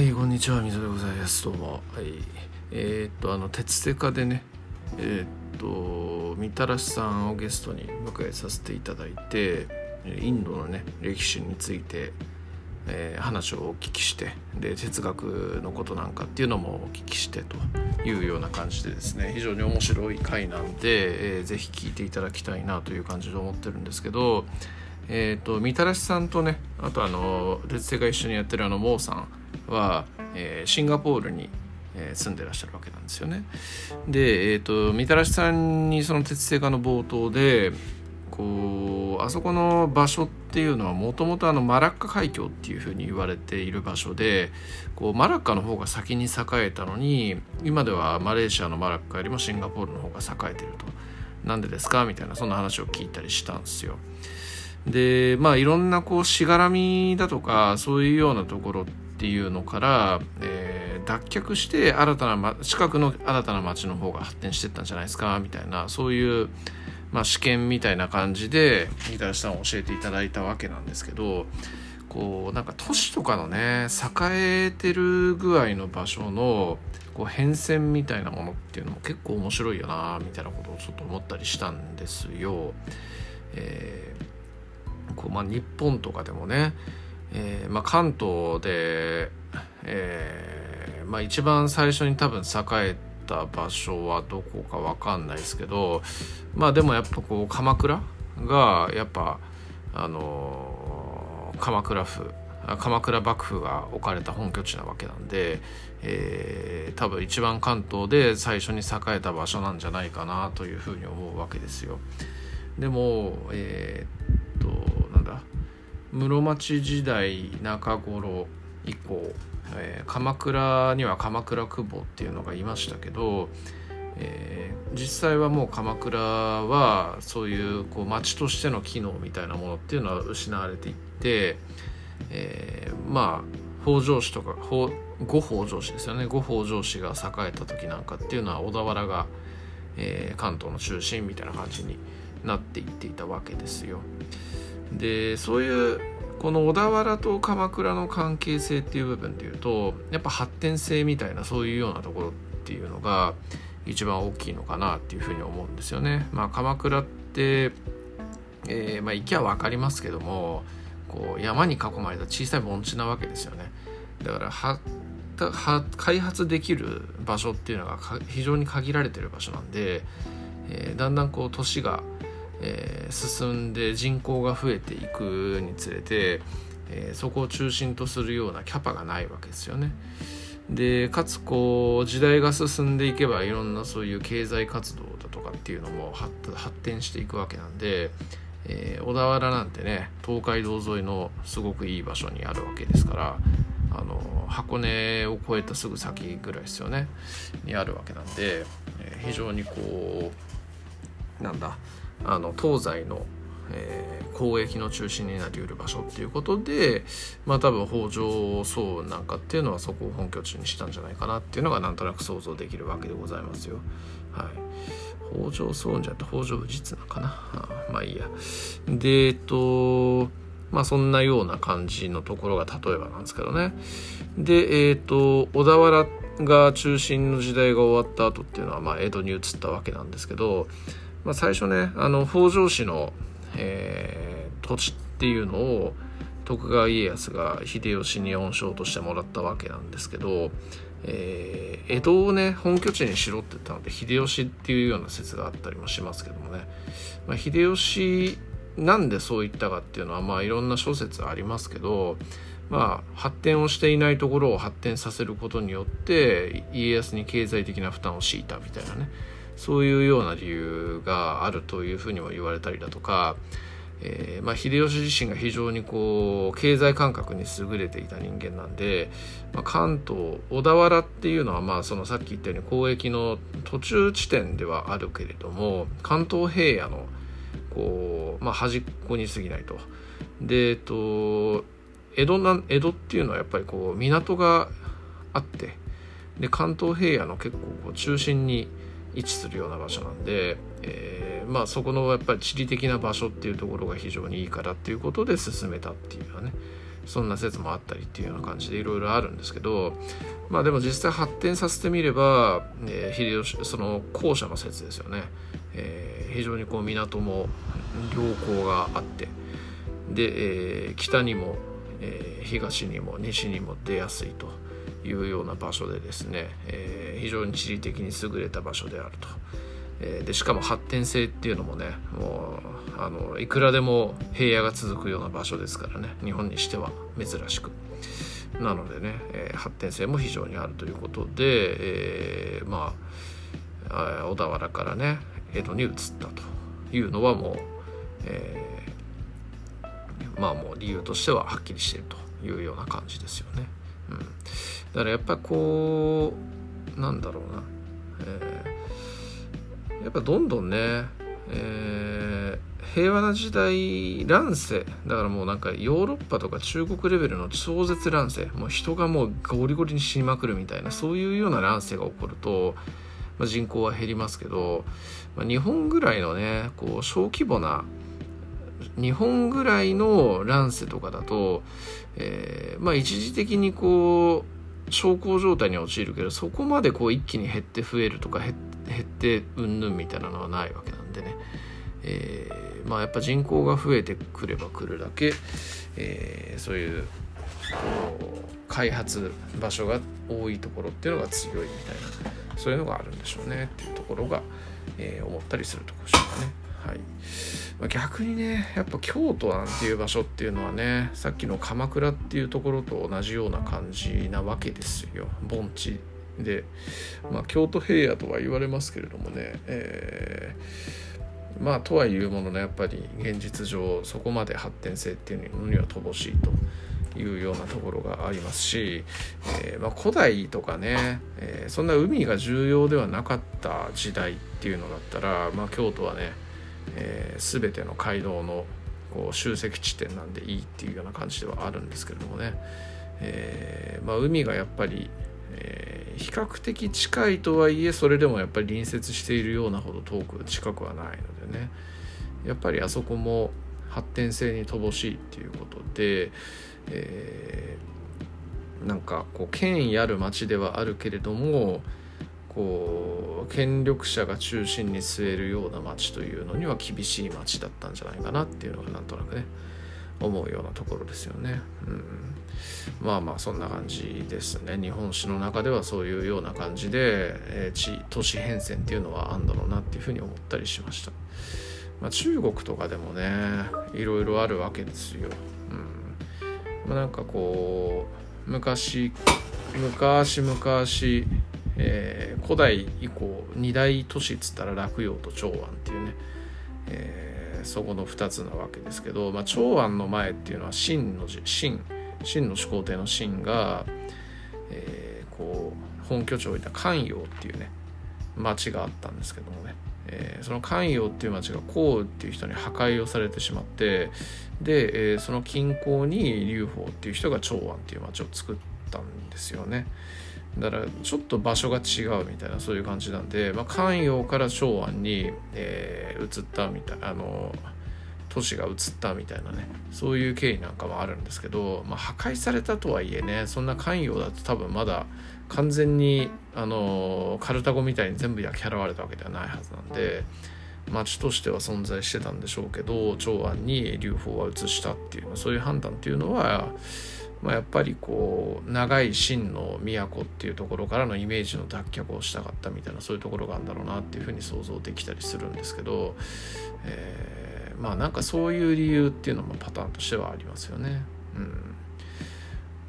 はい、こんにちは、水でございます。どうも。はい。えーっと、あの、鉄セカでね、えーっと、みたらしさんをゲストに迎えさせていただいて、インドのね、歴史について、えー話をお聞きして、で、哲学のことなんかっていうのもお聞きしてというような感じでですね、非常に面白い回なんで、えーぜひ聞いていただきたいなという感じで思ってるんですけど、えー、とみたらしさんとねあとあの鉄星が一緒にやってるあのモーさんは、えーシンガポールに、えー住んでらっしゃるわけなんですよね。で、えー、とみたらしさんにその鉄星がの冒頭でこうあそこの場所っていうのはもともとマラッカ海峡っていうふうに言われている場所でこうマラッカの方が先に栄えたのに今ではマレーシアのマラッカよりもシンガポールの方が栄えてると。なんでですか？みたいなそんな話を聞いたりしたんですよ。でまあいろんなこうしがらみだとかそういうようなところっていうのから、えー脱却して新たな、ま、近くの新たな町の方が発展してったんじゃないですかみたいなそういう、まあ、試験みたいな感じで三田さんを教えていただいたわけなんですけどこうなんか都市とかのね栄えてる具合の場所のこう変遷みたいなものっていうのも結構面白いよなみたいなことをちょっと思ったりしたんですよ。えーこうまあ、日本とかでもね、えーまあ、関東で、えーまあ、一番最初に多分栄えた場所はどこかわかんないですけどまあでもやっぱこう鎌倉がやっぱあのー鎌倉府鎌倉幕府が置かれた本拠地なわけなんで、えー多分一番関東で最初に栄えた場所なんじゃないかなというふうに思うわけですよ。でもえー室町時代中頃以降、えー鎌倉には鎌倉久保っていうのがいましたけど、えー実際はもう鎌倉はそういうこう町としての機能みたいなものっていうのは失われていって、えーまあ北条氏とか五北条氏ですよね五北条氏が栄えた時なんかっていうのは小田原が、えー関東の中心みたいな感じになっていっていたわけですよ。でそういうこの小田原と鎌倉の関係性っていう部分でいうとやっぱ発展性みたいなそういうようなところっていうのが一番大きいのかなっていうふうに思うんですよね。まあ、鎌倉って、えーまあ、行きゃ分かりますけどもこう山に囲まれた小さい盆地なわけですよね。だからはたは開発できる場所っていうのが非常に限られてる場所なんで、えーだんだんこう都市がえー進んで人口が増えていくにつれて、えーそこを中心とするようなキャパがないわけですよね。でかつこう時代が進んでいけばいろんなそういう経済活動だとかっていうのも発展していくわけなんで、えー小田原なんてね東海道沿いのすごくいい場所にあるわけですからあの箱根を越えたすぐ先ぐらいですよねにあるわけなんで、えー非常にこうなんだあの東西の、えー交易の中心になりうる場所っていうことでまあ多分北条荘なんかっていうのはそこを本拠地にしたんじゃないかなっていうのがなんとなく想像できるわけでございますよ。はい、北条荘じゃって北条氏綱かなあまあいいや。でえっとまあそんなような感じのところが例えばなんですけどね。でえっと小田原が中心の時代が終わった後っていうのはまあ江戸に移ったわけなんですけど、まあ、最初ねあの北条氏の、えー土地っていうのを徳川家康が秀吉に恩賞としてもらったわけなんですけど、えー江戸をね本拠地にしろって言ったので秀吉っていうような説があったりもしますけどもね、まあ、秀吉なんでそう言ったかっていうのはまあいろんな諸説ありますけどまあ発展をしていないところを発展させることによって家康に経済的な負担を強いたみたいなね。そういうような理由があるというふうにも言われたりだとか、えーまあ、秀吉自身が非常にこう経済感覚に優れていた人間なんで、まあ、関東小田原っていうのはまあそのさっき言ったように交易の途中地点ではあるけれども関東平野のこう、まあ、端っこに過ぎないと。でえっと江戸な江戸っていうのはやっぱりこう港があってで関東平野の結構こう中心に位置するような場所なんで、えーまあそこのやっぱり地理的な場所っていうところが非常にいいからっていうことで進めたっていうようなねそんな説もあったりっていうような感じでいろいろあるんですけどまあでも実際発展させてみれば、えー、秀吉その後者の説ですよね、えー、非常にこう港も良好があってで、えー、北にも、えー、東にも西にも出やすいと。いうような場所でですね、えー、非常に地理的に優れた場所であると。えでしかも発展性っていうのもねもうあのいくらでも平野が続くような場所ですからね日本にしては珍しくなのでね、えー、発展性も非常にあるということで、えー、まあ小田原からね江戸に移ったというのはもう、えー、まあもう理由としてははっきりしているというような感じですよね。うん、だからやっぱこうなんだろうな、えーやっぱどんどんね、えー、平和な時代乱世。だからもうなんかヨーロッパとか中国レベルの超絶乱世。もう人がもうゴリゴリに死にまくるみたいなそういうような乱世が起こると、まあ、人口は減りますけど、まあ、日本ぐらいのねこう小規模な日本ぐらいの乱世とかだと、えー、まあ一時的にこう小康状態に陥るけどそこまでこう一気に減って増えるとか減って減ってうんぬんみたいなのはないわけなんでね、えー、まあやっぱ人口が増えてくればくるだけ、えー、そういう開発場所が多いところっていうのが強いみたいなそういうのがあるんでしょうねっていうところが、えー、思ったりするところでしょうかね。はい。ま、逆にねやっぱ京都なんていう場所っていうのはねさっきの鎌倉っていうところと同じような感じなわけですよ。盆地で、まあ、京都平野とは言われますけれどもね、えー、まあとはいうもののやっぱり現実上そこまで発展性っていうのには乏しいというようなところがありますし、えー、まあ、古代とかね、えー、そんな海が重要ではなかった時代っていうのだったら、まあ、京都はね、えー、全ての街道のこう集積地点なんでいいっていうような感じではあるんですけれどもね、えーまあ、海がやっぱりえー、比較的近いとはいえそれでもやっぱり隣接しているようなほど遠く近くはないのでね。やっぱりあそこも発展性に乏しいっていうことで、えー、なんかこう権威ある町ではあるけれどもこう権力者が中心に据えるような町というのには厳しい町だったんじゃないかなっていうのがなんとなくね思うようなところですよね。うん、まあまあそんな感じですね。日本史の中ではそういうような感じで、えー、地都市変遷っていうのはあんだろうなっていうふうに思ったりしました。まあ、中国とかでもねいろいろあるわけですよ。うんまあ、なんかこう昔昔昔、えー、古代以降二大都市っつったら洛陽と長安っていうね、えーそこの2つなわけですけど、まあ、長安の前っていうのは秦の秦秦の始皇帝の秦が、えー、こう本拠地を置いた関陽っていうね町があったんですけどもね、えー、その関陽っていう町が項羽っていう人に破壊をされてしまってで、えー、その近郊に劉邦っていう人が長安っていう町を作ったんですよね。だからちょっと場所が違うみたいなそういう感じなんで、まあ、関陽から長安に、えー、移ったみたいあの都市が移ったみたいなねそういう経緯なんかもあるんですけど、まあ、破壊されたとはいえねそんな関陽だと多分まだ完全にあのカルタゴみたいに全部焼き払われたわけではないはずなんで町としては存在してたんでしょうけど長安に劉邦は移したっていうそういう判断っていうのはまあ、やっぱりこう長い秦の都っていうところからのイメージの脱却をしたかったみたいなそういうところがあるんだろうなっていうふうに想像できたりするんですけど、えー、まあなんかそういう理由っていうのもパターンとしてはありますよね。うん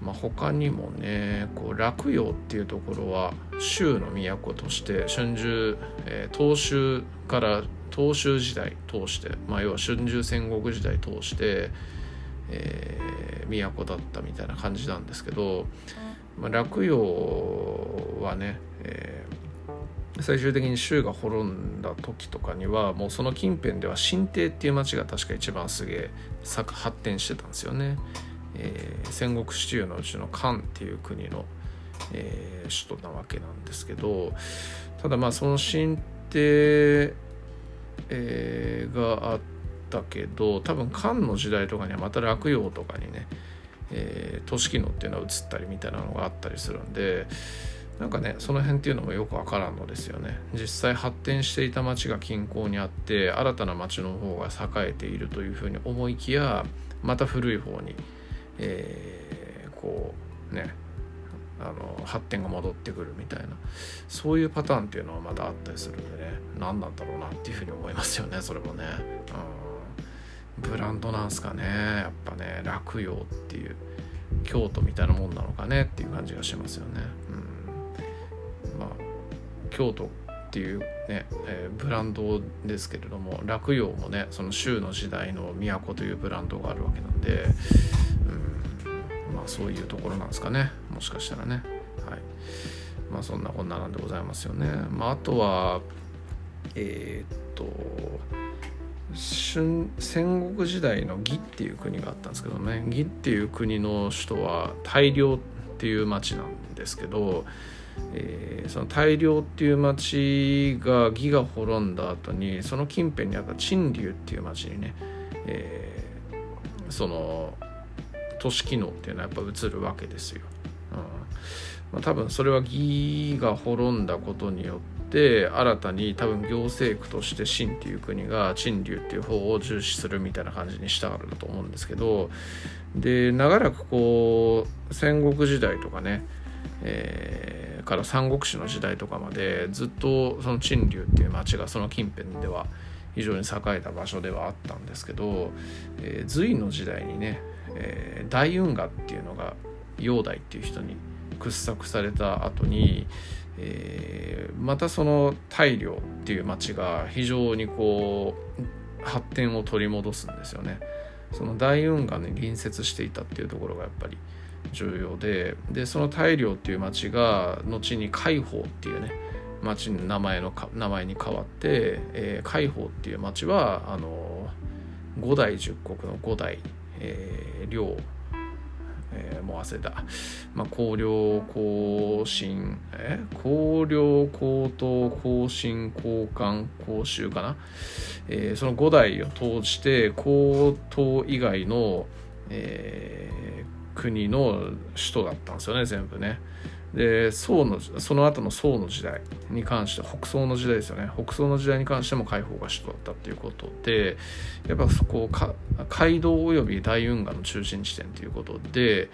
まあ、他にもねこう洛陽っていうところは州の都として春秋、えー、東州から東州時代通して、まあ、要は春秋戦国時代通して、えー、都だったみたいな感じなんですけど、まあ、洛陽はね、えー、最終的に州が滅んだ時とかにはもうその近辺では新帝っていう町が確か一番すげえ発展してたんですよね。えー、戦国支柱のうちの漢っていう国の、えー、首都なわけなんですけどただまあその新帝、えー、があっったけど多分漢の時代とかにはまた洛陽とかにね、えー、都市機能っていうのは移ったりみたいなのがあったりするんでなんかねその辺っていうのもよくわからんのですよね。実際発展していた町が近郊にあって新たな町の方が栄えているというふうに思いきやまた古い方に、えー、こうねあの発展が戻ってくるみたいなそういうパターンっていうのはまだあったりするんでね何なんだろうなっていうふうに思いますよねそれもね、うん、ブランドなんすかね。やっぱね落葉っていう京都みたいなもんなのかねっていう感じがしますよね、うん、まあ京都っていうね、えー、ブランドですけれども落葉もねその州の時代の都というブランドがあるわけなんで、うん、まあそういうところなんですかね。もしかしたらね。はい。まあそんなこんななんでございますよね。まああとはえー、っと戦国時代の義っていう国があったんですけどね義っていう国の首都は大量っていう町なんですけどえー、その大量っていう町が義が滅んだ後にその近辺にあった陳留っていう町にね、えー、その都市機能っていうのはやっぱ移るわけですよ。うんまあ、多分それは義が滅んだことによって新たに多分行政区として秦っていう国が陳留っていう方を重視するみたいな感じにしたからだと思うんですけどで長らくこう戦国時代とかねえー、から三国志の時代とかまでずっとその陳留っていう町がその近辺では非常に栄えた場所ではあったんですけど、えー、隋の時代にね、えー、大運河っていうのが煬帝っていう人に掘削された後に、えー、またその大量っていう町が非常にこう発展を取り戻すんですよね。その大運河に隣接していたっていうところがやっぱり重要ででその大量っていう町が後に海宝っていうね町の名前の名前に変わって、えー、海宝っていう町はあの五代十国の五代、えー、領えー、もう忘れた、まあ、高陵高進え高陵高等高進高官高州かな、えー、その5代を通して高等以外の、えー、国の首都だったんですよね全部ね。で宋のその後の宋の時代に関して北宋の時代ですよね北宋の時代に関しても海宝が首都だったっていうことでやっぱそこか街道及び大運河の中心地点ということで、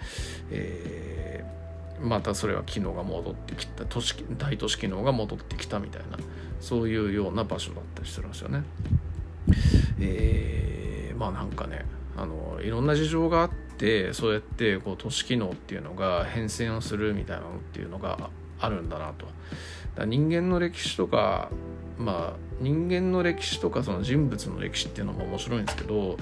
えー、またそれは機能が戻ってきた都市大都市機能が戻ってきたみたいなそういうような場所だったりするんですよね。えー、まあなんかねあのいろんな事情があってそうやってこう都市機能っていうのが変遷をするみたいなのっていうのがあるんだなと。だ人間の歴史とかまあ人間の歴史とかその人物の歴史っていうのも面白いんですけど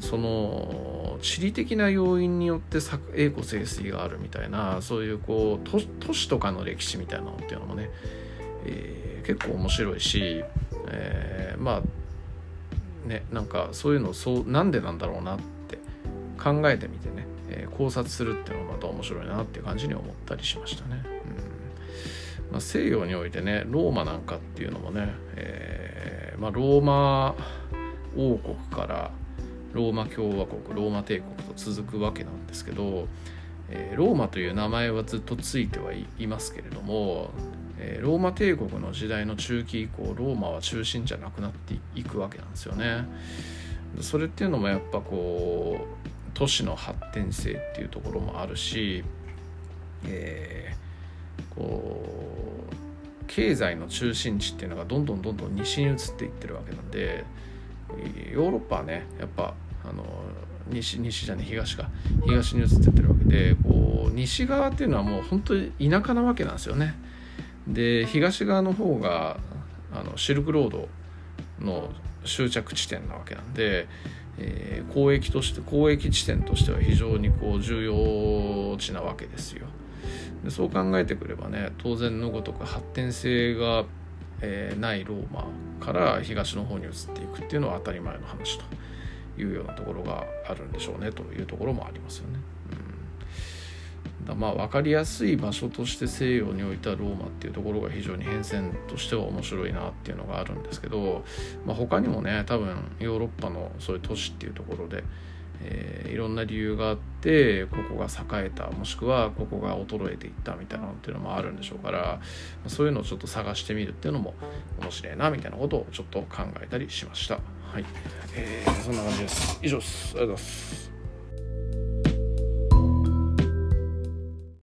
その地理的な要因によって栄枯盛衰があるみたいなそういうこう都市とかの歴史みたいなのっていうのもね、えー、結構面白いし、えー、まあねなんかそういうのそうなんでなんだろうなって考えてみてね、えー、考察するっていうのもまた面白いなっていう感じに思ったりしましたね。うんまあ、西洋においてねローマなんかっていうのもね、えーまあ、ローマ王国からローマ共和国ローマ帝国と続くわけなんですけど、えー、ローマという名前はずっとついてはいますけれどもえー、ローマ帝国の時代の中期以降ローマは中心じゃなくなっていくわけなんですよね。それっていうのもやっぱこう都市の発展性っていうところもあるし、えー、こう経済の中心地っていうのがどんどんどんどん西に移っていってるわけなんでヨーロッパはねやっぱあの西西じゃね東か東に移ってってるわけでこう西側っていうのはもう本当に田舎なわけなんですよね。で東側の方があのシルクロードの終着地点なわけなんで、えー、交易として交易地点としては非常にこう重要地なわけですよでそう考えてくればね当然のごとく発展性が、えー、ないローマから東の方に移っていくっていうのは当たり前の話というようなところがあるんでしょうねというところもありますよね。まあ分かりやすい場所として西洋においてはローマっていうところが非常に変遷としては面白いなっていうのがあるんですけど、まあ、他にもね多分ヨーロッパのそういう都市っていうところで、えー、いろんな理由があってここが栄えたもしくはここが衰えていったみたいなのっていうのもあるんでしょうからそういうのをちょっと探してみるっていうのも面白いなみたいなことをちょっと考えたりしました。はい、えー、そんな感じです。以上です。ありがとうございます。